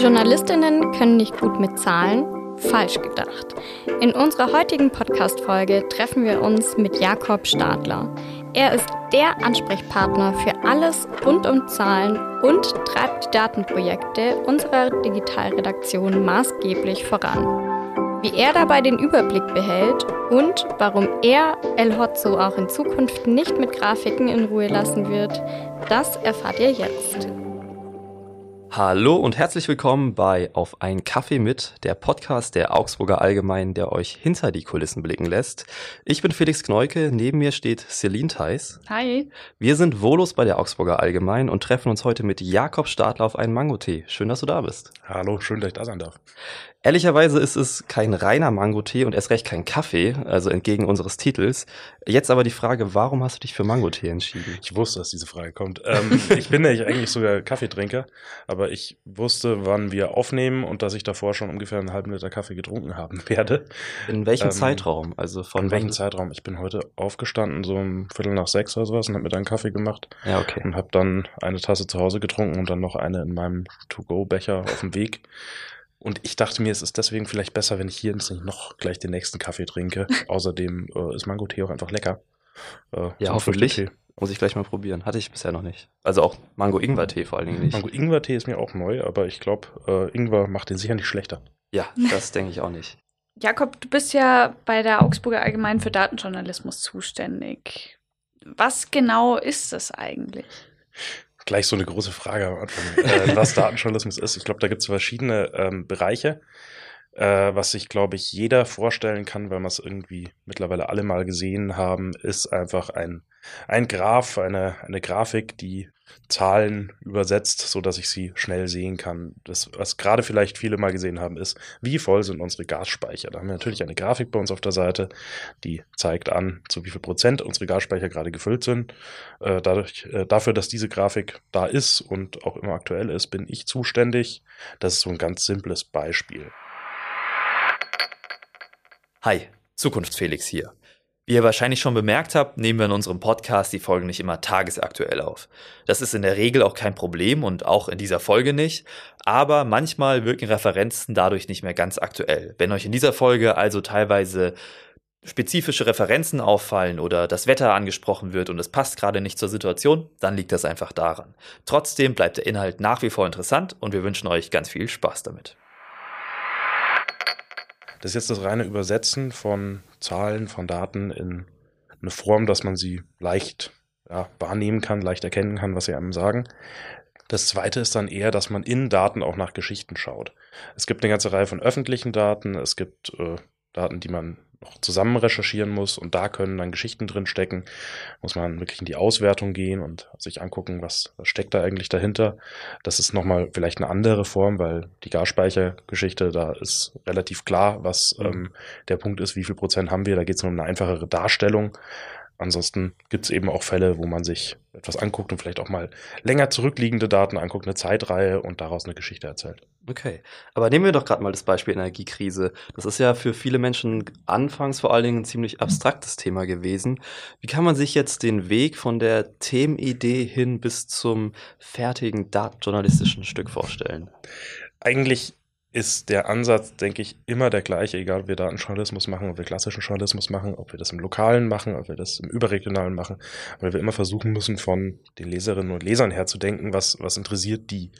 Journalistinnen können nicht gut mit Zahlen. Falsch gedacht. In unserer heutigen Podcast-Folge treffen wir uns mit Jakob Stadler. Er ist der Ansprechpartner für alles rund um Zahlen und treibt die Datenprojekte unserer Digitalredaktion maßgeblich voran. Wie er dabei den Überblick behält und warum er El Hotzo auch in Zukunft nicht mit Grafiken in Ruhe lassen wird, das erfahrt ihr jetzt. Hallo und herzlich willkommen bei Auf ein Kaffee mit, der Podcast der Augsburger Allgemein, der euch hinter die Kulissen blicken lässt. Ich bin Felix Kneuke, neben mir steht Celine Theis. Hi. Wir sind Volos bei der Augsburger Allgemein und treffen uns heute mit Jakob Stadler auf einen Mango-Tee. Schön, dass du da bist. Hallo, schön, dass ich da sein darf. Ehrlicherweise ist es kein reiner Mangotee und erst recht kein Kaffee, also entgegen unseres Titels. Jetzt aber die Frage, warum hast du dich für Mangotee entschieden? Ich wusste, dass diese Frage kommt. Ähm, ich bin ja eigentlich sogar Kaffeetrinker, aber ich wusste, wann wir aufnehmen und dass ich davor schon ungefähr einen halben Liter Kaffee getrunken haben werde. In welchem ähm, Zeitraum? Also von in welchem Zeitraum? Ich bin heute aufgestanden, so um Viertel nach sechs oder sowas und habe mir dann Kaffee gemacht. Ja, okay. Und habe dann eine Tasse zu Hause getrunken und dann noch eine in meinem To-Go-Becher auf dem Weg. Und ich dachte mir, es ist deswegen vielleicht besser, wenn ich hier nicht noch gleich den nächsten Kaffee trinke. Außerdem äh, ist Mango-Tee auch einfach lecker. Äh, ja, hoffentlich. Muss ich gleich mal probieren. Hatte ich bisher noch nicht. Also auch Mango-Ingwer-Tee vor allen Dingen nicht. Mango-Ingwer-Tee ist mir auch neu, aber ich glaube, äh, Ingwer macht den sicher nicht schlechter. Ja, das denke ich auch nicht. Jakob, du bist ja bei der Augsburger Allgemein für Datenjournalismus zuständig. Was genau ist das eigentlich? Gleich so eine große Frage am Anfang, äh, was Datenjournalismus ist. Ich glaube, da gibt es verschiedene ähm, Bereiche, äh, was sich, glaube ich, jeder vorstellen kann, weil wir es irgendwie mittlerweile alle mal gesehen haben, ist einfach ein, ein Graph, eine, eine Grafik, die Zahlen übersetzt, so dass ich sie schnell sehen kann. Das, was gerade vielleicht viele mal gesehen haben, ist, wie voll sind unsere Gasspeicher. Da haben wir natürlich eine Grafik bei uns auf der Seite, die zeigt an, zu wie viel Prozent unsere Gasspeicher gerade gefüllt sind. Äh, dadurch, äh, dafür, dass diese Grafik da ist und auch immer aktuell ist, bin ich zuständig. Das ist so ein ganz simples Beispiel. Hi, Zukunftsfelix hier. Wie ihr wahrscheinlich schon bemerkt habt, nehmen wir in unserem Podcast die Folgen nicht immer tagesaktuell auf. Das ist in der Regel auch kein Problem und auch in dieser Folge nicht, aber manchmal wirken Referenzen dadurch nicht mehr ganz aktuell. Wenn euch in dieser Folge also teilweise spezifische Referenzen auffallen oder das Wetter angesprochen wird und es passt gerade nicht zur Situation, dann liegt das einfach daran. Trotzdem bleibt der Inhalt nach wie vor interessant und wir wünschen euch ganz viel Spaß damit. Das ist jetzt das reine Übersetzen von Zahlen, von Daten in eine Form, dass man sie leicht ja, wahrnehmen kann, leicht erkennen kann, was sie einem sagen. Das zweite ist dann eher, dass man in Daten auch nach Geschichten schaut. Es gibt eine ganze Reihe von öffentlichen Daten, es gibt äh, Daten, die man noch zusammen recherchieren muss und da können dann Geschichten drin stecken. Muss man wirklich in die Auswertung gehen und sich angucken, was, was steckt da eigentlich dahinter. Das ist nochmal vielleicht eine andere Form, weil die Gasspeichergeschichte, da ist relativ klar, was mhm. ähm, der Punkt ist, wie viel Prozent haben wir. Da geht es nur um eine einfachere Darstellung. Ansonsten gibt es eben auch Fälle, wo man sich etwas anguckt und vielleicht auch mal länger zurückliegende Daten anguckt, eine Zeitreihe und daraus eine Geschichte erzählt. Okay, aber nehmen wir doch gerade mal das Beispiel Energiekrise. Das ist ja für viele Menschen anfangs vor allen Dingen ein ziemlich abstraktes Thema gewesen. Wie kann man sich jetzt den Weg von der Themenidee hin bis zum fertigen datenjournalistischen Stück vorstellen? Eigentlich ist der Ansatz, denke ich, immer der gleiche, egal ob wir Datenjournalismus machen, ob wir klassischen Journalismus machen, ob wir das im Lokalen machen, ob wir das im Überregionalen machen, weil wir immer versuchen müssen, von den Leserinnen und Lesern her zu denken, was, was interessiert die.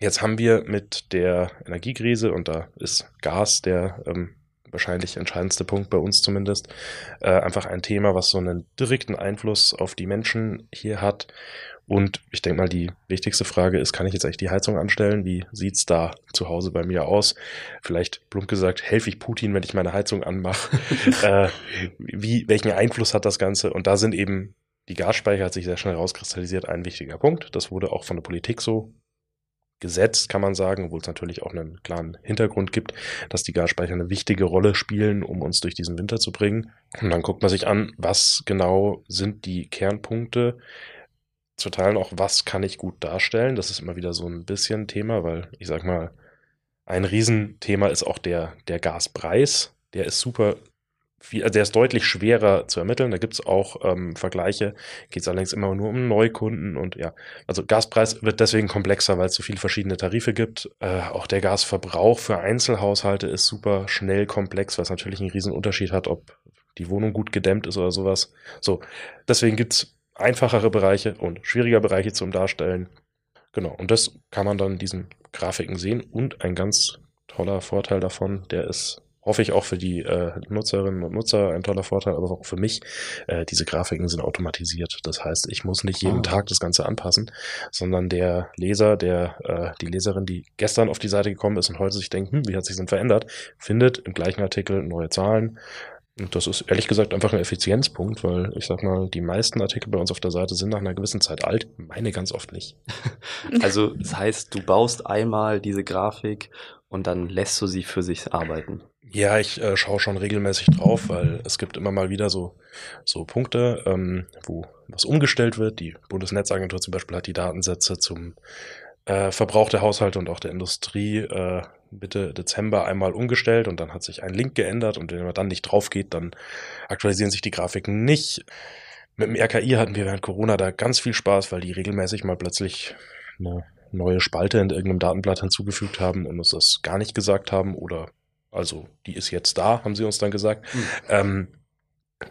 Jetzt haben wir mit der Energiekrise, und da ist Gas der ähm, wahrscheinlich entscheidendste Punkt bei uns zumindest, äh, einfach ein Thema, was so einen direkten Einfluss auf die Menschen hier hat. Und ich denke mal, die wichtigste Frage ist, kann ich jetzt eigentlich die Heizung anstellen? Wie sieht's da zu Hause bei mir aus? Vielleicht plump gesagt, helfe ich Putin, wenn ich meine Heizung anmache? äh, wie, welchen Einfluss hat das Ganze? Und da sind eben die Gasspeicher hat sich sehr schnell rauskristallisiert, ein wichtiger Punkt. Das wurde auch von der Politik so gesetzt, kann man sagen, obwohl es natürlich auch einen klaren Hintergrund gibt, dass die Gasspeicher eine wichtige Rolle spielen, um uns durch diesen Winter zu bringen. Und dann guckt man sich an, was genau sind die Kernpunkte, zu teilen auch, was kann ich gut darstellen. Das ist immer wieder so ein bisschen Thema, weil ich sag mal, ein Riesenthema ist auch der, der Gaspreis. Der ist super viel, also der ist deutlich schwerer zu ermitteln. Da gibt es auch ähm, Vergleiche, geht es allerdings immer nur um Neukunden und ja, also Gaspreis wird deswegen komplexer, weil es so viele verschiedene Tarife gibt. Äh, auch der Gasverbrauch für Einzelhaushalte ist super schnell komplex, was natürlich einen riesen Unterschied hat, ob die Wohnung gut gedämmt ist oder sowas. So, deswegen gibt es einfachere Bereiche und schwieriger Bereiche zum Darstellen. Genau, und das kann man dann in diesen Grafiken sehen. Und ein ganz toller Vorteil davon, der ist hoffe ich auch für die äh, Nutzerinnen und Nutzer ein toller Vorteil, aber auch für mich. Äh, diese Grafiken sind automatisiert. Das heißt, ich muss nicht jeden oh. Tag das Ganze anpassen, sondern der Leser, der äh, die Leserin, die gestern auf die Seite gekommen ist und heute sich denkt, hm, wie hat sich denn verändert, findet im gleichen Artikel neue Zahlen. Und das ist ehrlich gesagt einfach ein Effizienzpunkt, weil ich sag mal, die meisten Artikel bei uns auf der Seite sind nach einer gewissen Zeit alt, meine ganz oft nicht. Also das heißt, du baust einmal diese Grafik und dann lässt du sie für sich arbeiten. Ja, ich äh, schaue schon regelmäßig drauf, weil es gibt immer mal wieder so, so Punkte, ähm, wo was umgestellt wird. Die Bundesnetzagentur zum Beispiel hat die Datensätze zum äh, Verbrauch der Haushalte und auch der Industrie äh, Mitte Dezember einmal umgestellt und dann hat sich ein Link geändert und wenn man dann nicht drauf geht, dann aktualisieren sich die Grafiken nicht. Mit dem RKI hatten wir während Corona da ganz viel Spaß, weil die regelmäßig mal plötzlich eine neue Spalte in irgendeinem Datenblatt hinzugefügt haben und uns das gar nicht gesagt haben oder also die ist jetzt da, haben sie uns dann gesagt. Mhm. Ähm,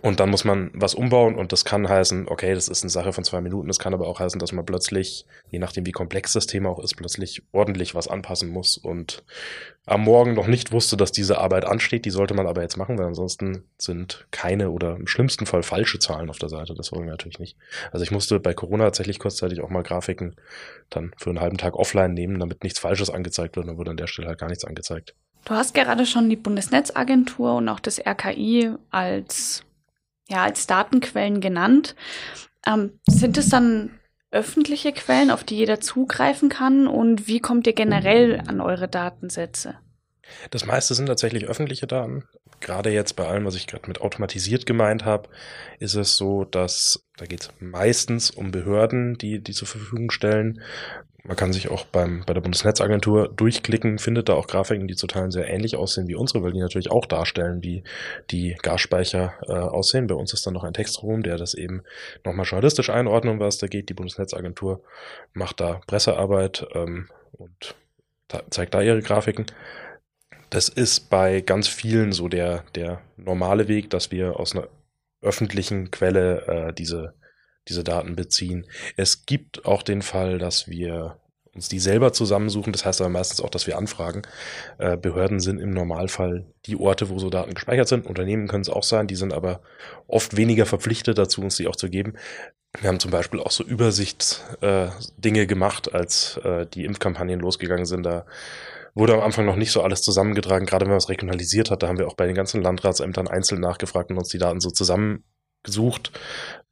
und dann muss man was umbauen und das kann heißen, okay, das ist eine Sache von zwei Minuten. Das kann aber auch heißen, dass man plötzlich, je nachdem wie komplex das Thema auch ist, plötzlich ordentlich was anpassen muss und am Morgen noch nicht wusste, dass diese Arbeit ansteht. Die sollte man aber jetzt machen, weil ansonsten sind keine oder im schlimmsten Fall falsche Zahlen auf der Seite. Das wollen wir natürlich nicht. Also ich musste bei Corona tatsächlich kurzzeitig auch mal Grafiken dann für einen halben Tag offline nehmen, damit nichts Falsches angezeigt wird. Dann wurde an der Stelle halt gar nichts angezeigt. Du hast gerade schon die Bundesnetzagentur und auch das RKI als, ja, als Datenquellen genannt. Ähm, sind es dann öffentliche Quellen, auf die jeder zugreifen kann? Und wie kommt ihr generell an eure Datensätze? Das meiste sind tatsächlich öffentliche Daten. Gerade jetzt bei allem, was ich gerade mit automatisiert gemeint habe, ist es so, dass da geht es meistens um Behörden, die die zur Verfügung stellen. Man kann sich auch beim, bei der Bundesnetzagentur durchklicken, findet da auch Grafiken, die zu Teilen sehr ähnlich aussehen wie unsere, weil die natürlich auch darstellen, wie die Gasspeicher äh, aussehen. Bei uns ist dann noch ein Textrum, der das eben nochmal journalistisch einordnet, was da geht. Die Bundesnetzagentur macht da Pressearbeit ähm, und zeigt da ihre Grafiken. Das ist bei ganz vielen so der, der normale Weg, dass wir aus einer öffentlichen Quelle äh, diese diese Daten beziehen. Es gibt auch den Fall, dass wir uns die selber zusammensuchen. Das heißt aber meistens auch, dass wir anfragen. Äh, Behörden sind im Normalfall die Orte, wo so Daten gespeichert sind. Unternehmen können es auch sein, die sind aber oft weniger verpflichtet dazu, uns die auch zu geben. Wir haben zum Beispiel auch so Übersichtsdinge gemacht, als äh, die Impfkampagnen losgegangen sind. Da wurde am Anfang noch nicht so alles zusammengetragen, gerade wenn man es regionalisiert hat. Da haben wir auch bei den ganzen Landratsämtern einzeln nachgefragt und uns die Daten so zusammengesucht.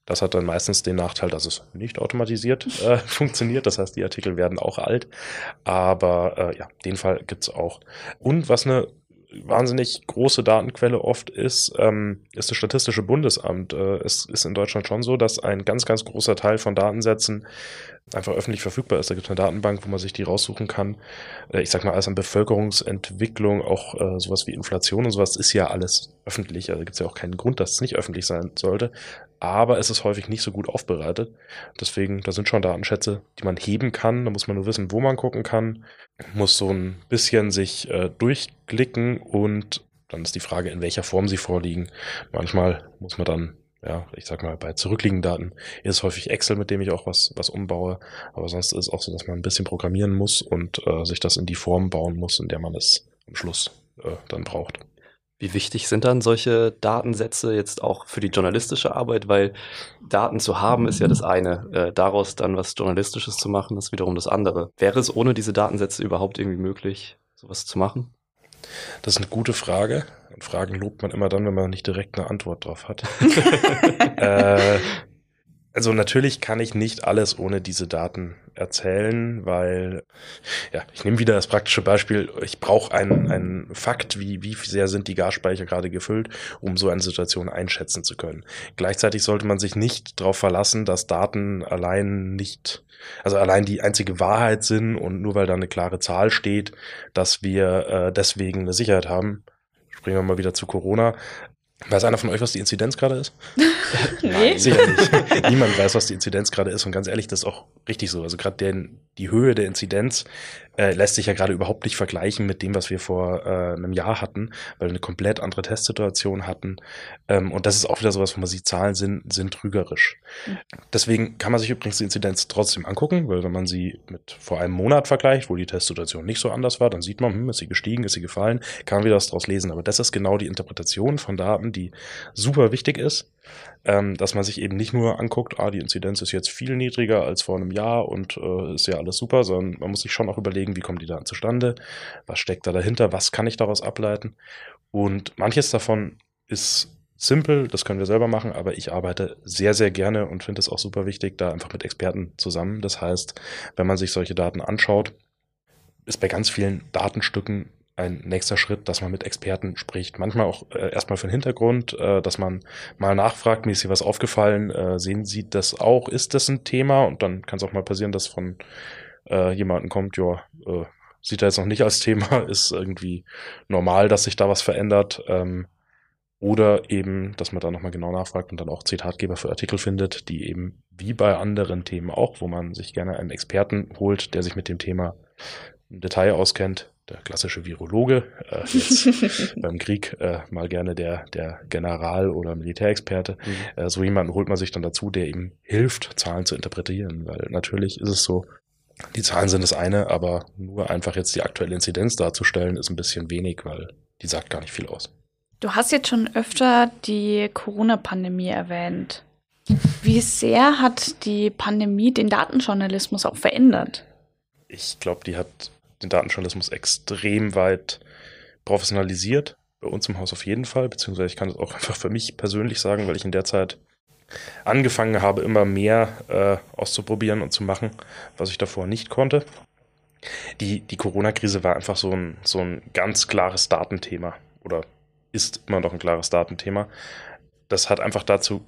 Das hat dann meistens den Nachteil, dass es nicht automatisiert äh, funktioniert. Das heißt, die Artikel werden auch alt. Aber äh, ja, den Fall gibt's auch. Und was eine wahnsinnig große Datenquelle oft ist, ähm, ist das Statistische Bundesamt. Äh, es ist in Deutschland schon so, dass ein ganz, ganz großer Teil von Datensätzen einfach öffentlich verfügbar ist. Da gibt es eine Datenbank, wo man sich die raussuchen kann. Äh, ich sag mal, alles an Bevölkerungsentwicklung, auch äh, sowas wie Inflation und sowas ist ja alles öffentlich. Also gibt es ja auch keinen Grund, dass es nicht öffentlich sein sollte. Aber es ist häufig nicht so gut aufbereitet. Deswegen, da sind schon Datenschätze, die man heben kann. Da muss man nur wissen, wo man gucken kann. Muss so ein bisschen sich äh, durchklicken und dann ist die Frage, in welcher Form sie vorliegen. Manchmal muss man dann ja, ich sag mal, bei zurückliegenden Daten ist es häufig Excel, mit dem ich auch was, was umbaue. Aber sonst ist es auch so, dass man ein bisschen programmieren muss und äh, sich das in die Form bauen muss, in der man es am Schluss äh, dann braucht. Wie wichtig sind dann solche Datensätze jetzt auch für die journalistische Arbeit? Weil Daten zu haben ist ja das eine. Äh, daraus dann was Journalistisches zu machen, ist wiederum das andere. Wäre es ohne diese Datensätze überhaupt irgendwie möglich, sowas zu machen? Das ist eine gute Frage. Und Fragen lobt man immer dann, wenn man nicht direkt eine Antwort drauf hat. äh, also natürlich kann ich nicht alles ohne diese Daten erzählen, weil, ja, ich nehme wieder das praktische Beispiel, ich brauche einen, einen Fakt, wie, wie sehr sind die Gasspeicher gerade gefüllt, um so eine Situation einschätzen zu können. Gleichzeitig sollte man sich nicht darauf verlassen, dass Daten allein nicht, also allein die einzige Wahrheit sind und nur weil da eine klare Zahl steht, dass wir äh, deswegen eine Sicherheit haben. Springen wir mal wieder zu Corona Weiß einer von euch, was die Inzidenz gerade ist? Nee. Sicher nicht. Niemand weiß, was die Inzidenz gerade ist. Und ganz ehrlich, das ist auch richtig so. Also gerade die Höhe der Inzidenz äh, lässt sich ja gerade überhaupt nicht vergleichen mit dem, was wir vor äh, einem Jahr hatten, weil wir eine komplett andere Testsituation hatten. Ähm, und das ist auch wieder sowas, wo man sieht, Zahlen sind, sind trügerisch. Mhm. Deswegen kann man sich übrigens die Inzidenz trotzdem angucken, weil wenn man sie mit vor einem Monat vergleicht, wo die Testsituation nicht so anders war, dann sieht man, hm, ist sie gestiegen, ist sie gefallen, kann man wieder was draus lesen. Aber das ist genau die Interpretation von Daten, die super wichtig ist ähm, dass man sich eben nicht nur anguckt, ah, die Inzidenz ist jetzt viel niedriger als vor einem Jahr und äh, ist ja alles super, sondern man muss sich schon auch überlegen, wie kommen die Daten zustande, was steckt da dahinter, was kann ich daraus ableiten. Und manches davon ist simpel, das können wir selber machen, aber ich arbeite sehr, sehr gerne und finde es auch super wichtig, da einfach mit Experten zusammen. Das heißt, wenn man sich solche Daten anschaut, ist bei ganz vielen Datenstücken ein nächster Schritt, dass man mit Experten spricht. Manchmal auch äh, erstmal für den Hintergrund, äh, dass man mal nachfragt, mir ist hier was aufgefallen, äh, sehen Sie das auch, ist das ein Thema? Und dann kann es auch mal passieren, dass von äh, jemandem kommt, ja, äh, sieht er jetzt noch nicht als Thema, ist irgendwie normal, dass sich da was verändert. Ähm, oder eben, dass man da nochmal genau nachfragt und dann auch Zitatgeber für Artikel findet, die eben wie bei anderen Themen auch, wo man sich gerne einen Experten holt, der sich mit dem Thema im Detail auskennt, der klassische Virologe, äh, jetzt beim Krieg äh, mal gerne der, der General oder Militärexperte. Mhm. Äh, so jemanden holt man sich dann dazu, der ihm hilft, Zahlen zu interpretieren, weil natürlich ist es so, die Zahlen sind das eine, aber nur einfach jetzt die aktuelle Inzidenz darzustellen, ist ein bisschen wenig, weil die sagt gar nicht viel aus. Du hast jetzt schon öfter die Corona-Pandemie erwähnt. Wie sehr hat die Pandemie den Datenjournalismus auch verändert? Ich glaube, die hat den Datenjournalismus extrem weit professionalisiert. Bei uns im Haus auf jeden Fall, beziehungsweise ich kann es auch einfach für mich persönlich sagen, weil ich in der Zeit angefangen habe, immer mehr äh, auszuprobieren und zu machen, was ich davor nicht konnte. Die, die Corona-Krise war einfach so ein, so ein ganz klares Datenthema oder ist immer noch ein klares Datenthema. Das hat einfach dazu,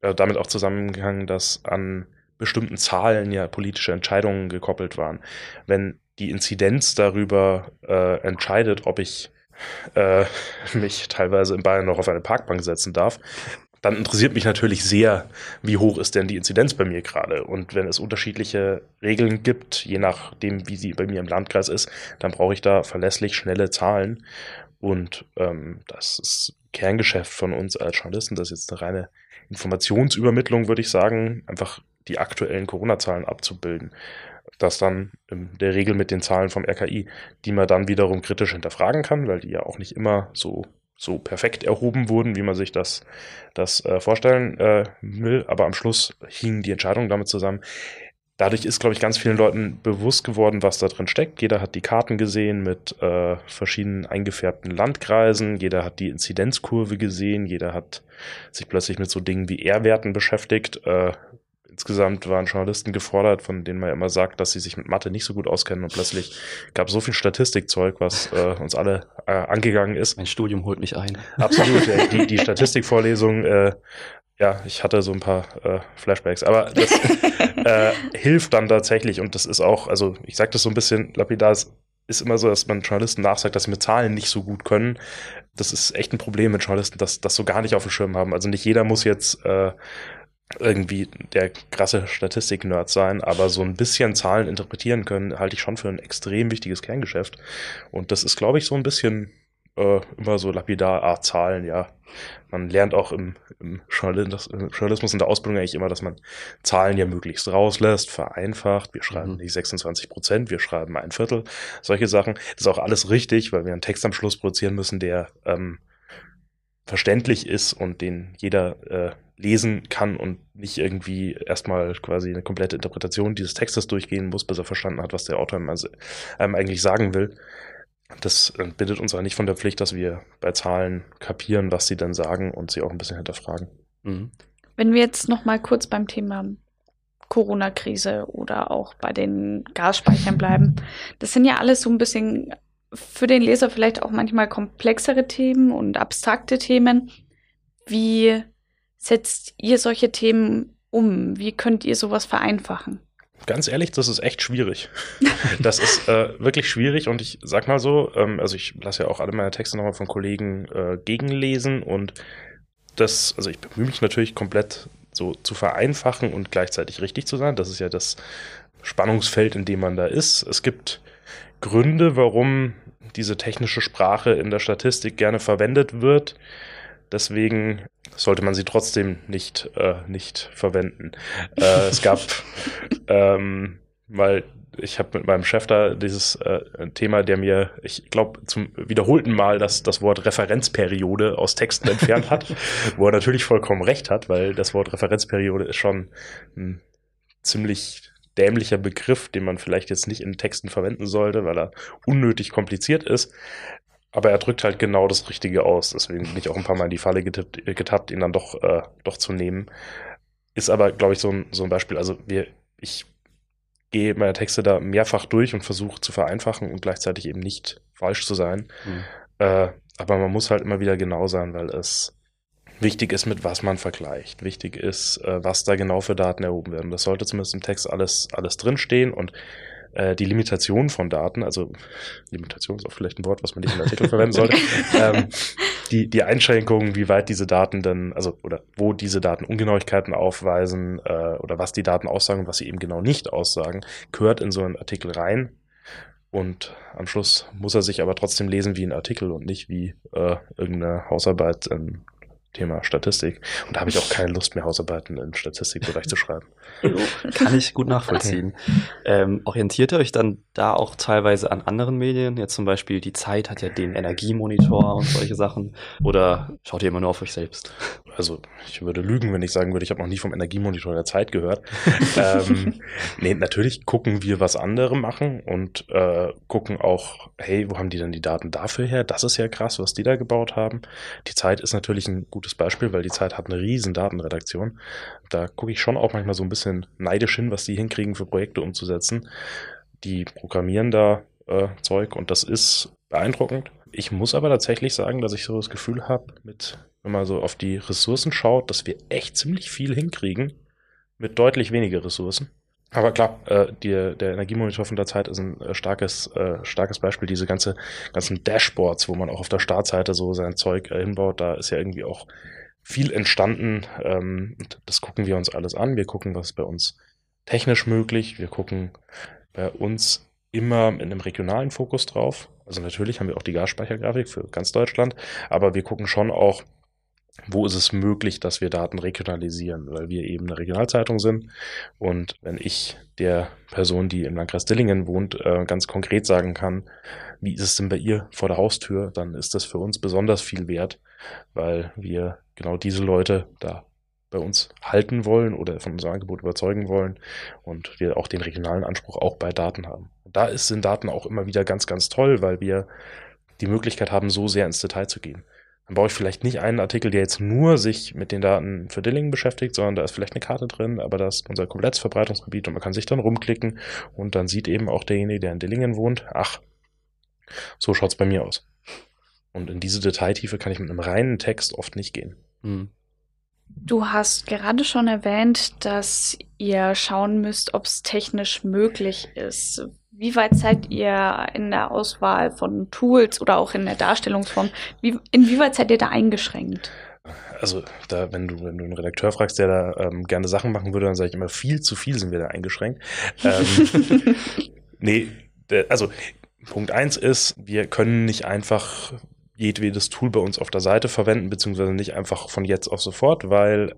äh, damit auch zusammengehangen, dass an bestimmten Zahlen ja politische Entscheidungen gekoppelt waren. Wenn die Inzidenz darüber äh, entscheidet, ob ich äh, mich teilweise in Bayern noch auf eine Parkbank setzen darf, dann interessiert mich natürlich sehr, wie hoch ist denn die Inzidenz bei mir gerade. Und wenn es unterschiedliche Regeln gibt, je nachdem, wie sie bei mir im Landkreis ist, dann brauche ich da verlässlich schnelle Zahlen. Und ähm, das ist Kerngeschäft von uns als Journalisten. Das ist jetzt eine reine Informationsübermittlung, würde ich sagen, einfach die aktuellen Corona-Zahlen abzubilden das dann in der Regel mit den Zahlen vom RKI, die man dann wiederum kritisch hinterfragen kann, weil die ja auch nicht immer so so perfekt erhoben wurden, wie man sich das, das äh, vorstellen äh, will. Aber am Schluss hingen die Entscheidungen damit zusammen. Dadurch ist, glaube ich, ganz vielen Leuten bewusst geworden, was da drin steckt. Jeder hat die Karten gesehen mit äh, verschiedenen eingefärbten Landkreisen. Jeder hat die Inzidenzkurve gesehen. Jeder hat sich plötzlich mit so Dingen wie R-Werten beschäftigt. Äh, insgesamt waren Journalisten gefordert, von denen man immer sagt, dass sie sich mit Mathe nicht so gut auskennen und plötzlich gab es so viel Statistikzeug, was äh, uns alle äh, angegangen ist. Mein Studium holt mich ein. Absolut, ja, die, die Statistikvorlesung, äh, ja, ich hatte so ein paar äh, Flashbacks, aber das äh, hilft dann tatsächlich und das ist auch, also ich sage das so ein bisschen lapidar, es ist immer so, dass man Journalisten nachsagt, dass sie mit Zahlen nicht so gut können. Das ist echt ein Problem mit Journalisten, dass das so gar nicht auf dem Schirm haben. Also nicht jeder muss jetzt äh, irgendwie der krasse Statistik-Nerd sein, aber so ein bisschen Zahlen interpretieren können, halte ich schon für ein extrem wichtiges Kerngeschäft. Und das ist, glaube ich, so ein bisschen äh, immer so lapidar, ah, Zahlen, ja. Man lernt auch im, im, Journalismus in der Ausbildung eigentlich immer, dass man Zahlen ja möglichst rauslässt, vereinfacht. Wir schreiben mhm. nicht 26 Prozent, wir schreiben ein Viertel. Solche Sachen. Das ist auch alles richtig, weil wir einen Text am Schluss produzieren müssen, der ähm, verständlich ist und den jeder äh, lesen kann und nicht irgendwie erstmal quasi eine komplette Interpretation dieses Textes durchgehen muss, bis er verstanden hat, was der Autor einem also, eigentlich sagen will. Das äh, bindet uns aber nicht von der Pflicht, dass wir bei Zahlen kapieren, was sie dann sagen und sie auch ein bisschen hinterfragen. Mhm. Wenn wir jetzt noch mal kurz beim Thema Corona-Krise oder auch bei den Gasspeichern bleiben, das sind ja alles so ein bisschen für den Leser vielleicht auch manchmal komplexere Themen und abstrakte Themen. Wie setzt ihr solche Themen um? Wie könnt ihr sowas vereinfachen? ganz ehrlich, das ist echt schwierig. Das ist äh, wirklich schwierig und ich sag mal so, ähm, also ich lasse ja auch alle meine Texte nochmal von Kollegen äh, gegenlesen und das, also ich bemühe mich natürlich komplett so zu vereinfachen und gleichzeitig richtig zu sein. Das ist ja das Spannungsfeld, in dem man da ist. Es gibt Gründe, warum diese technische Sprache in der Statistik gerne verwendet wird. Deswegen sollte man sie trotzdem nicht, äh, nicht verwenden. Äh, es gab, ähm, weil ich habe mit meinem Chef da dieses äh, Thema, der mir, ich glaube, zum wiederholten Mal das, das Wort Referenzperiode aus Texten entfernt hat, wo er natürlich vollkommen recht hat, weil das Wort Referenzperiode ist schon ein ziemlich dämlicher Begriff, den man vielleicht jetzt nicht in Texten verwenden sollte, weil er unnötig kompliziert ist. Aber er drückt halt genau das Richtige aus. Deswegen bin ich auch ein paar Mal in die Falle getippt, getappt, ihn dann doch, äh, doch zu nehmen. Ist aber, glaube ich, so ein, so ein Beispiel. Also wir, ich gehe meine Texte da mehrfach durch und versuche zu vereinfachen und gleichzeitig eben nicht falsch zu sein. Mhm. Äh, aber man muss halt immer wieder genau sein, weil es wichtig ist, mit was man vergleicht. Wichtig ist, äh, was da genau für Daten erhoben werden. Das sollte zumindest im Text alles, alles drinstehen und äh, die Limitation von Daten, also Limitation ist auch vielleicht ein Wort, was man nicht in Artikel verwenden sollte, ähm, die, die Einschränkungen, wie weit diese Daten dann, also oder wo diese Daten Ungenauigkeiten aufweisen äh, oder was die Daten aussagen und was sie eben genau nicht aussagen, gehört in so einen Artikel rein. Und am Schluss muss er sich aber trotzdem lesen wie ein Artikel und nicht wie äh, irgendeine Hausarbeit in Thema Statistik. Und da habe ich auch keine Lust mehr, Hausarbeiten im Statistikbereich zu schreiben. Kann ich gut nachvollziehen. Ähm, orientiert ihr euch dann da auch teilweise an anderen Medien? Jetzt zum Beispiel die Zeit hat ja den Energiemonitor und solche Sachen. Oder schaut ihr immer nur auf euch selbst? Also ich würde lügen, wenn ich sagen würde, ich habe noch nie vom Energiemonitor der Zeit gehört. ähm, nee, natürlich gucken wir, was andere machen und äh, gucken auch, hey, wo haben die denn die Daten dafür her? Das ist ja krass, was die da gebaut haben. Die Zeit ist natürlich ein gut gutes Beispiel, weil die Zeit hat eine riesen Datenredaktion. Da gucke ich schon auch manchmal so ein bisschen neidisch hin, was die hinkriegen für Projekte umzusetzen. Die programmieren da äh, Zeug und das ist beeindruckend. Ich muss aber tatsächlich sagen, dass ich so das Gefühl habe, mit, wenn man so auf die Ressourcen schaut, dass wir echt ziemlich viel hinkriegen mit deutlich weniger Ressourcen. Aber klar, äh, die, der Energiemonitor von der Zeit ist ein äh, starkes, äh, starkes Beispiel. Diese ganze, ganzen Dashboards, wo man auch auf der Startseite so sein Zeug äh, hinbaut, da ist ja irgendwie auch viel entstanden. Ähm, das gucken wir uns alles an. Wir gucken, was bei uns technisch möglich. Wir gucken bei uns immer mit einem regionalen Fokus drauf. Also natürlich haben wir auch die Gasspeichergrafik für ganz Deutschland, aber wir gucken schon auch, wo ist es möglich, dass wir Daten regionalisieren, weil wir eben eine Regionalzeitung sind. Und wenn ich der Person, die im Landkreis Dillingen wohnt, äh, ganz konkret sagen kann, wie ist es denn bei ihr vor der Haustür, dann ist das für uns besonders viel wert, weil wir genau diese Leute da bei uns halten wollen oder von unserem Angebot überzeugen wollen und wir auch den regionalen Anspruch auch bei Daten haben. Und da sind Daten auch immer wieder ganz, ganz toll, weil wir die Möglichkeit haben, so sehr ins Detail zu gehen dann brauche ich vielleicht nicht einen Artikel, der jetzt nur sich mit den Daten für Dillingen beschäftigt, sondern da ist vielleicht eine Karte drin, aber das ist unser komplettes Verbreitungsgebiet und man kann sich dann rumklicken und dann sieht eben auch derjenige, der in Dillingen wohnt, ach, so schaut's bei mir aus. Und in diese Detailtiefe kann ich mit einem reinen Text oft nicht gehen. Mhm. Du hast gerade schon erwähnt, dass ihr schauen müsst, ob es technisch möglich ist. Wie weit seid ihr in der Auswahl von Tools oder auch in der Darstellungsform? Wie, inwieweit seid ihr da eingeschränkt? Also, da, wenn du, wenn du einen Redakteur fragst, der da ähm, gerne Sachen machen würde, dann sage ich immer, viel zu viel sind wir da eingeschränkt. ähm, nee, also Punkt eins ist, wir können nicht einfach jedwedes Tool bei uns auf der Seite verwenden, beziehungsweise nicht einfach von jetzt auf sofort, weil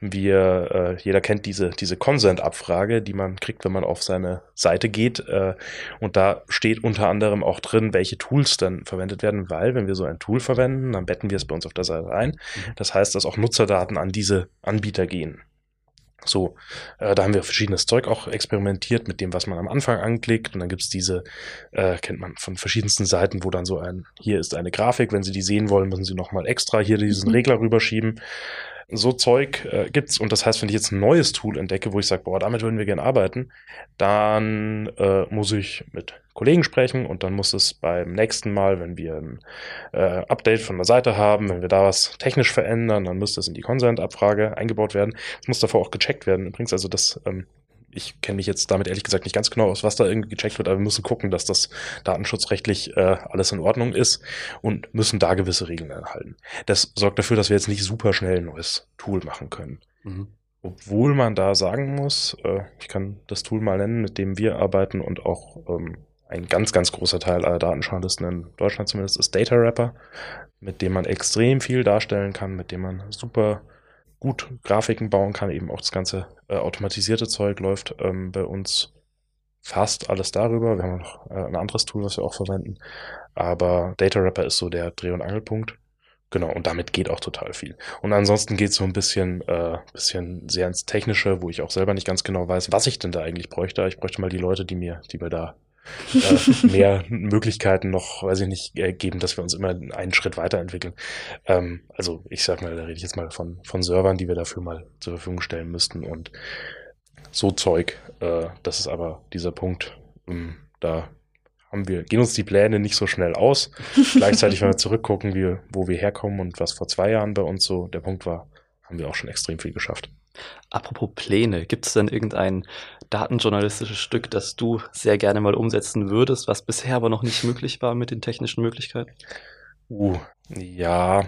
wir, äh, jeder kennt diese, diese Consent-Abfrage, die man kriegt, wenn man auf seine Seite geht. Äh, und da steht unter anderem auch drin, welche Tools dann verwendet werden, weil wenn wir so ein Tool verwenden, dann betten wir es bei uns auf der Seite ein. Mhm. Das heißt, dass auch Nutzerdaten an diese Anbieter gehen. So, äh, da haben wir verschiedenes Zeug auch experimentiert mit dem, was man am Anfang anklickt. Und dann gibt's diese, äh, kennt man von verschiedensten Seiten, wo dann so ein, hier ist eine Grafik, wenn Sie die sehen wollen, müssen Sie nochmal extra hier diesen mhm. Regler rüberschieben. So Zeug äh, gibt's und das heißt, wenn ich jetzt ein neues Tool entdecke, wo ich sage, boah, damit würden wir gerne arbeiten, dann äh, muss ich mit Kollegen sprechen und dann muss es beim nächsten Mal, wenn wir ein äh, Update von der Seite haben, wenn wir da was technisch verändern, dann müsste es in die Consent-Abfrage eingebaut werden. Es muss davor auch gecheckt werden. Übrigens, also das ähm, ich kenne mich jetzt damit ehrlich gesagt nicht ganz genau aus, was da irgendwie gecheckt wird, aber wir müssen gucken, dass das datenschutzrechtlich äh, alles in Ordnung ist und müssen da gewisse Regeln erhalten. Das sorgt dafür, dass wir jetzt nicht super schnell ein neues Tool machen können. Mhm. Obwohl man da sagen muss, äh, ich kann das Tool mal nennen, mit dem wir arbeiten und auch ähm, ein ganz, ganz großer Teil aller Datenjournalisten in Deutschland zumindest ist Data Wrapper, mit dem man extrem viel darstellen kann, mit dem man super gut Grafiken bauen kann, eben auch das ganze äh, automatisierte Zeug läuft ähm, bei uns fast alles darüber. Wir haben noch äh, ein anderes Tool, was wir auch verwenden. Aber Data Wrapper ist so der Dreh- und Angelpunkt. Genau, und damit geht auch total viel. Und ansonsten geht es so ein bisschen, äh, bisschen sehr ins Technische, wo ich auch selber nicht ganz genau weiß, was ich denn da eigentlich bräuchte. Ich bräuchte mal die Leute, die mir, die mir da äh, mehr Möglichkeiten noch, weiß ich nicht, äh, geben, dass wir uns immer einen Schritt weiterentwickeln. Ähm, also ich sag mal, da rede ich jetzt mal von, von Servern, die wir dafür mal zur Verfügung stellen müssten und so Zeug. Äh, das ist aber dieser Punkt, ähm, da haben wir, gehen uns die Pläne nicht so schnell aus. Gleichzeitig, wenn wir zurückgucken, wie, wo wir herkommen und was vor zwei Jahren bei uns so der Punkt war, haben wir auch schon extrem viel geschafft. Apropos Pläne, gibt es denn irgendein datenjournalistisches Stück, das du sehr gerne mal umsetzen würdest, was bisher aber noch nicht möglich war mit den technischen Möglichkeiten? Uh, ja,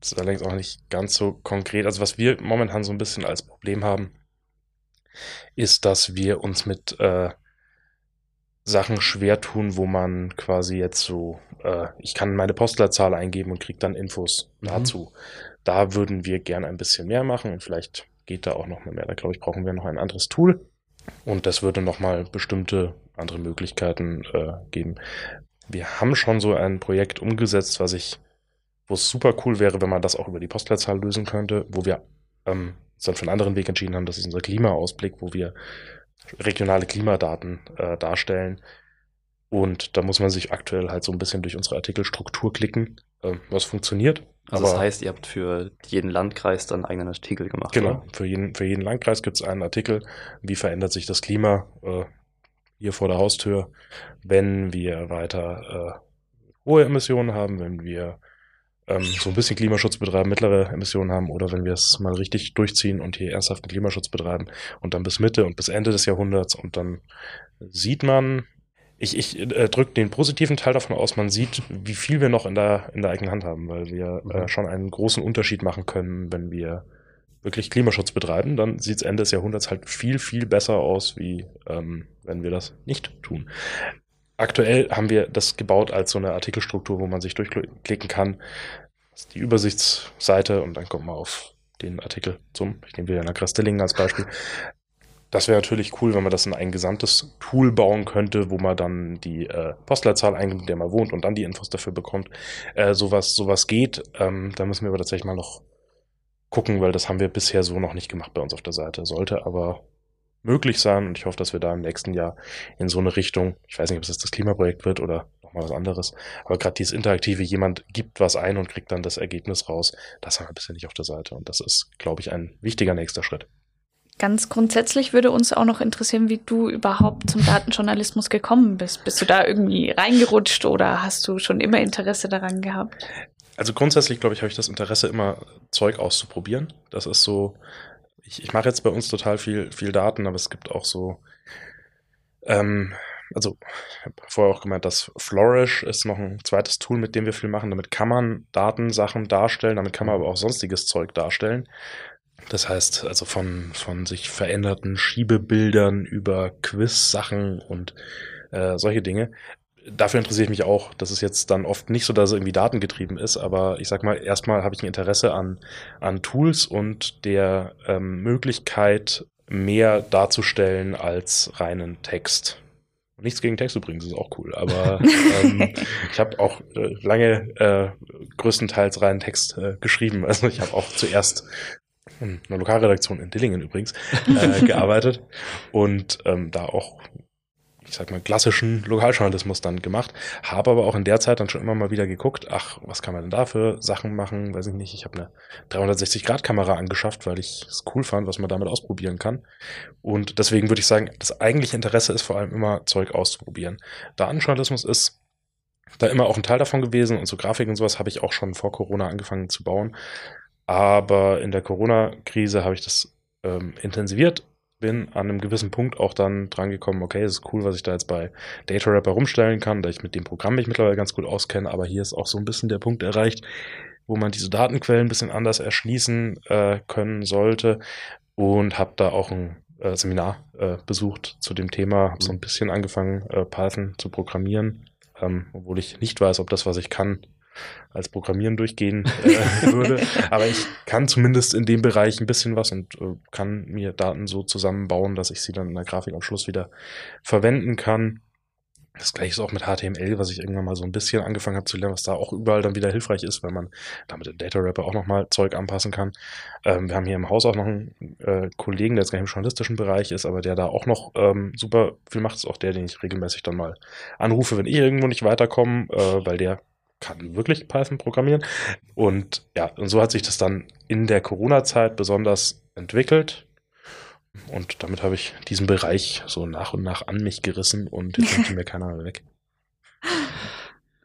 das ist allerdings auch nicht ganz so konkret. Also was wir momentan so ein bisschen als Problem haben, ist, dass wir uns mit äh, Sachen schwer tun, wo man quasi jetzt so, äh, ich kann meine Postleitzahl eingeben und kriege dann Infos mhm. dazu. Da würden wir gerne ein bisschen mehr machen und vielleicht geht da auch noch mehr. Da glaube ich, brauchen wir noch ein anderes Tool. Und das würde nochmal bestimmte andere Möglichkeiten äh, geben. Wir haben schon so ein Projekt umgesetzt, was ich, wo es super cool wäre, wenn man das auch über die Postleitzahl lösen könnte, wo wir ähm, uns dann für einen anderen Weg entschieden haben. Das ist unser Klimaausblick, wo wir regionale Klimadaten äh, darstellen. Und da muss man sich aktuell halt so ein bisschen durch unsere Artikelstruktur klicken, äh, was funktioniert. Also das heißt, ihr habt für jeden Landkreis dann einen eigenen Artikel gemacht. Genau, für jeden, für jeden Landkreis gibt es einen Artikel, wie verändert sich das Klima äh, hier vor der Haustür, wenn wir weiter äh, hohe Emissionen haben, wenn wir ähm, so ein bisschen Klimaschutz betreiben, mittlere Emissionen haben oder wenn wir es mal richtig durchziehen und hier ernsthaften Klimaschutz betreiben und dann bis Mitte und bis Ende des Jahrhunderts und dann sieht man, ich, ich äh, drücke den positiven Teil davon aus, man sieht, wie viel wir noch in der, in der eigenen Hand haben, weil wir äh, mhm. schon einen großen Unterschied machen können, wenn wir wirklich Klimaschutz betreiben, dann sieht es Ende des Jahrhunderts halt viel, viel besser aus, wie ähm, wenn wir das nicht tun. Aktuell haben wir das gebaut als so eine Artikelstruktur, wo man sich durchklicken kann. Das ist die Übersichtsseite und dann kommt man auf den Artikel zum, ich nehme wieder Nagras Dillingen als Beispiel, das wäre natürlich cool, wenn man das in ein gesamtes Tool bauen könnte, wo man dann die äh, Postleitzahl eingibt, in der man wohnt und dann die Infos dafür bekommt. Äh, sowas, sowas geht. Ähm, da müssen wir aber tatsächlich mal noch gucken, weil das haben wir bisher so noch nicht gemacht bei uns auf der Seite. Sollte aber möglich sein und ich hoffe, dass wir da im nächsten Jahr in so eine Richtung, ich weiß nicht, ob es jetzt das Klimaprojekt wird oder nochmal was anderes, aber gerade dieses Interaktive, jemand gibt was ein und kriegt dann das Ergebnis raus, das haben wir bisher nicht auf der Seite und das ist, glaube ich, ein wichtiger nächster Schritt. Ganz grundsätzlich würde uns auch noch interessieren, wie du überhaupt zum Datenjournalismus gekommen bist. Bist du da irgendwie reingerutscht oder hast du schon immer Interesse daran gehabt? Also grundsätzlich, glaube ich, habe ich das Interesse, immer Zeug auszuprobieren. Das ist so, ich, ich mache jetzt bei uns total viel, viel Daten, aber es gibt auch so, ähm, also ich habe vorher auch gemeint, dass Flourish ist noch ein zweites Tool, mit dem wir viel machen. Damit kann man Datensachen darstellen, damit kann man aber auch sonstiges Zeug darstellen. Das heißt, also von, von sich veränderten Schiebebildern über Quiz-Sachen und äh, solche Dinge. Dafür interessiere ich mich auch. Das ist jetzt dann oft nicht so, dass es irgendwie datengetrieben ist, aber ich sag mal, erstmal habe ich ein Interesse an, an Tools und der ähm, Möglichkeit, mehr darzustellen als reinen Text. Nichts gegen Text übrigens, ist auch cool. Aber ähm, ich habe auch äh, lange äh, größtenteils reinen Text äh, geschrieben. Also ich habe auch zuerst in einer Lokalredaktion in Dillingen übrigens, äh, gearbeitet und ähm, da auch, ich sag mal, klassischen Lokaljournalismus dann gemacht, habe aber auch in der Zeit dann schon immer mal wieder geguckt, ach, was kann man denn da für Sachen machen, weiß ich nicht, ich habe eine 360-Grad-Kamera angeschafft, weil ich es cool fand, was man damit ausprobieren kann und deswegen würde ich sagen, das eigentliche Interesse ist vor allem immer Zeug auszuprobieren. Datenjournalismus ist da immer auch ein Teil davon gewesen und so Grafiken und sowas habe ich auch schon vor Corona angefangen zu bauen. Aber in der Corona-Krise habe ich das ähm, intensiviert bin an einem gewissen Punkt auch dann dran gekommen, okay, es ist cool, was ich da jetzt bei Data Wrapper rumstellen kann, da ich mit dem Programm mich mittlerweile ganz gut auskenne, aber hier ist auch so ein bisschen der Punkt erreicht, wo man diese Datenquellen ein bisschen anders erschließen äh, können sollte und habe da auch ein äh, Seminar äh, besucht zu dem Thema, habe so ein bisschen angefangen, äh, Python zu programmieren, ähm, obwohl ich nicht weiß, ob das, was ich kann, als Programmieren durchgehen äh, würde. Aber ich kann zumindest in dem Bereich ein bisschen was und äh, kann mir Daten so zusammenbauen, dass ich sie dann in der Grafik am Schluss wieder verwenden kann. Das gleiche ist auch mit HTML, was ich irgendwann mal so ein bisschen angefangen habe zu lernen, was da auch überall dann wieder hilfreich ist, weil man damit im Data Wrapper auch nochmal Zeug anpassen kann. Ähm, wir haben hier im Haus auch noch einen äh, Kollegen, der jetzt gar nicht im journalistischen Bereich ist, aber der da auch noch ähm, super viel macht. Ist auch der, den ich regelmäßig dann mal anrufe, wenn ich irgendwo nicht weiterkomme, äh, weil der kann wirklich Python programmieren. Und ja, und so hat sich das dann in der Corona-Zeit besonders entwickelt. Und damit habe ich diesen Bereich so nach und nach an mich gerissen und jetzt nimmt mir keiner mehr weg.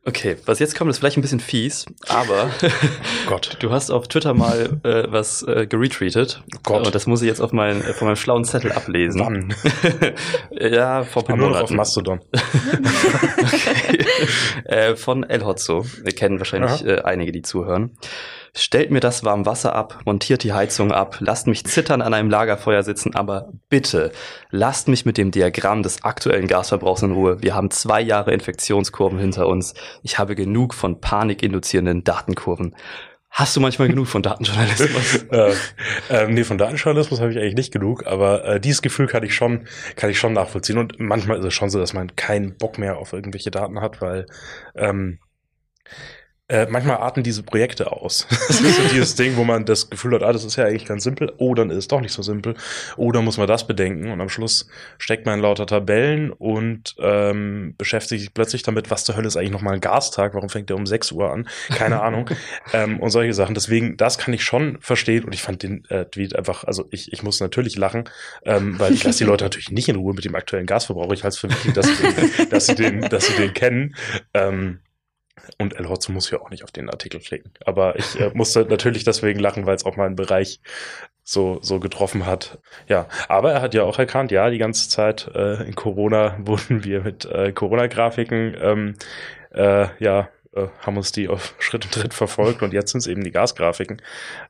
Okay, was jetzt kommt, ist vielleicht ein bisschen fies, aber Gott. du hast auf Twitter mal äh, was äh, geretweetet. Gott. Und das muss ich jetzt auf mein, äh, von meinem schlauen Zettel ablesen. Wann? ja, vor ein Ich paar bin nur noch auf Monaten. Mastodon. okay. äh, von El Hotzo. Wir kennen wahrscheinlich äh, einige, die zuhören. Stellt mir das warme Wasser ab, montiert die Heizung ab, lasst mich zittern an einem Lagerfeuer sitzen, aber bitte lasst mich mit dem Diagramm des aktuellen Gasverbrauchs in Ruhe. Wir haben zwei Jahre Infektionskurven hinter uns. Ich habe genug von panikinduzierenden Datenkurven. Hast du manchmal genug von Datenjournalismus? äh, ähm, nee, von Datenjournalismus habe ich eigentlich nicht genug, aber äh, dieses Gefühl kann ich schon, kann ich schon nachvollziehen. Und manchmal ist es schon so, dass man keinen Bock mehr auf irgendwelche Daten hat, weil ähm, äh, manchmal arten diese Projekte aus. Das ist so dieses Ding, wo man das Gefühl hat, ah, das ist ja eigentlich ganz simpel. Oh, dann ist es doch nicht so simpel. Oder muss man das bedenken? Und am Schluss steckt man in lauter Tabellen und ähm, beschäftigt sich plötzlich damit, was zur Hölle ist eigentlich nochmal ein Gastag? Warum fängt der um 6 Uhr an? Keine Ahnung. ähm, und solche Sachen. Deswegen, das kann ich schon verstehen. Und ich fand den äh, Tweet einfach, also ich, ich muss natürlich lachen, ähm, weil ich lasse die Leute natürlich nicht in Ruhe mit dem aktuellen Gasverbrauch. Ich halte es für wichtig, dass sie den, dass sie den, dass sie den kennen. Ähm, und El Hotzo muss ja auch nicht auf den Artikel klicken. Aber ich äh, musste natürlich deswegen lachen, weil es auch meinen Bereich so, so getroffen hat. Ja, aber er hat ja auch erkannt, ja, die ganze Zeit äh, in Corona wurden wir mit äh, Corona-Grafiken, ähm, äh, ja, äh, haben uns die auf Schritt und Tritt verfolgt und jetzt sind es eben die Gasgrafiken.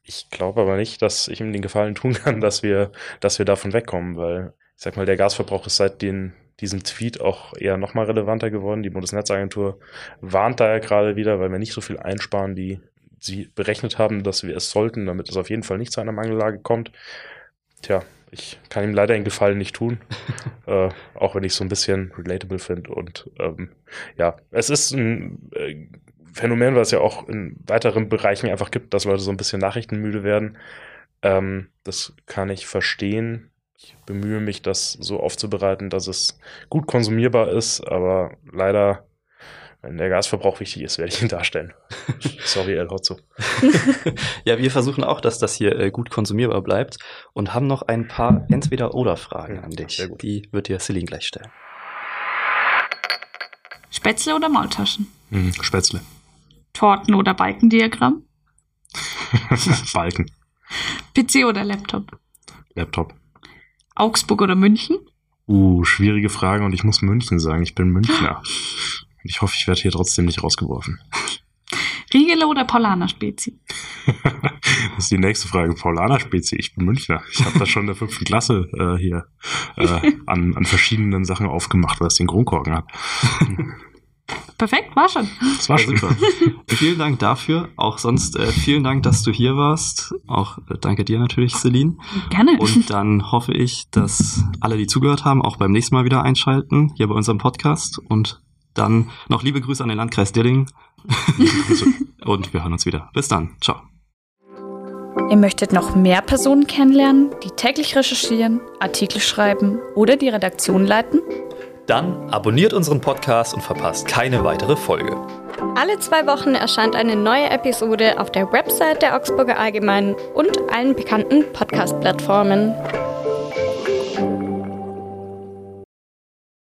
Ich glaube aber nicht, dass ich ihm den Gefallen tun kann, dass wir, dass wir davon wegkommen, weil ich sag mal, der Gasverbrauch ist seit den, diesem Tweet auch eher nochmal relevanter geworden. Die Bundesnetzagentur warnt da ja gerade wieder, weil wir nicht so viel einsparen, wie sie berechnet haben, dass wir es sollten, damit es auf jeden Fall nicht zu einer Mangellage kommt. Tja, ich kann ihm leider den Gefallen nicht tun, äh, auch wenn ich es so ein bisschen relatable finde. Und ähm, ja, es ist ein äh, Phänomen, was es ja auch in weiteren Bereichen einfach gibt, dass Leute so ein bisschen nachrichtenmüde werden. Ähm, das kann ich verstehen. Ich bemühe mich, das so aufzubereiten, dass es gut konsumierbar ist, aber leider, wenn der Gasverbrauch wichtig ist, werde ich ihn darstellen. Sorry, El Hotzo. ja, wir versuchen auch, dass das hier äh, gut konsumierbar bleibt und haben noch ein paar Entweder-Oder-Fragen an dich. Sehr gut. Die wird dir Celine gleich stellen. Spätzle oder Maultaschen? Hm, Spätzle. Torten oder Balkendiagramm? Balken. PC oder Laptop? Laptop. Augsburg oder München? Uh, schwierige Frage und ich muss München sagen. Ich bin Münchner. Und ich hoffe, ich werde hier trotzdem nicht rausgeworfen. Riegele oder Paulaner Spezi? Das ist die nächste Frage. Paulaner Spezi, ich bin Münchner. Ich habe das schon in der fünften Klasse äh, hier äh, an, an verschiedenen Sachen aufgemacht, weil es den Kronkorken hat. Perfekt, war schon. Das war schon. super. vielen Dank dafür. Auch sonst äh, vielen Dank, dass du hier warst. Auch äh, danke dir natürlich, Celine. Gerne. Und dann hoffe ich, dass alle, die zugehört haben, auch beim nächsten Mal wieder einschalten, hier bei unserem Podcast. Und dann noch liebe Grüße an den Landkreis Dilling. Und wir hören uns wieder. Bis dann. Ciao. Ihr möchtet noch mehr Personen kennenlernen, die täglich recherchieren, Artikel schreiben oder die Redaktion leiten? Dann abonniert unseren Podcast und verpasst keine weitere Folge. Alle zwei Wochen erscheint eine neue Episode auf der Website der Augsburger Allgemeinen und allen bekannten Podcast-Plattformen.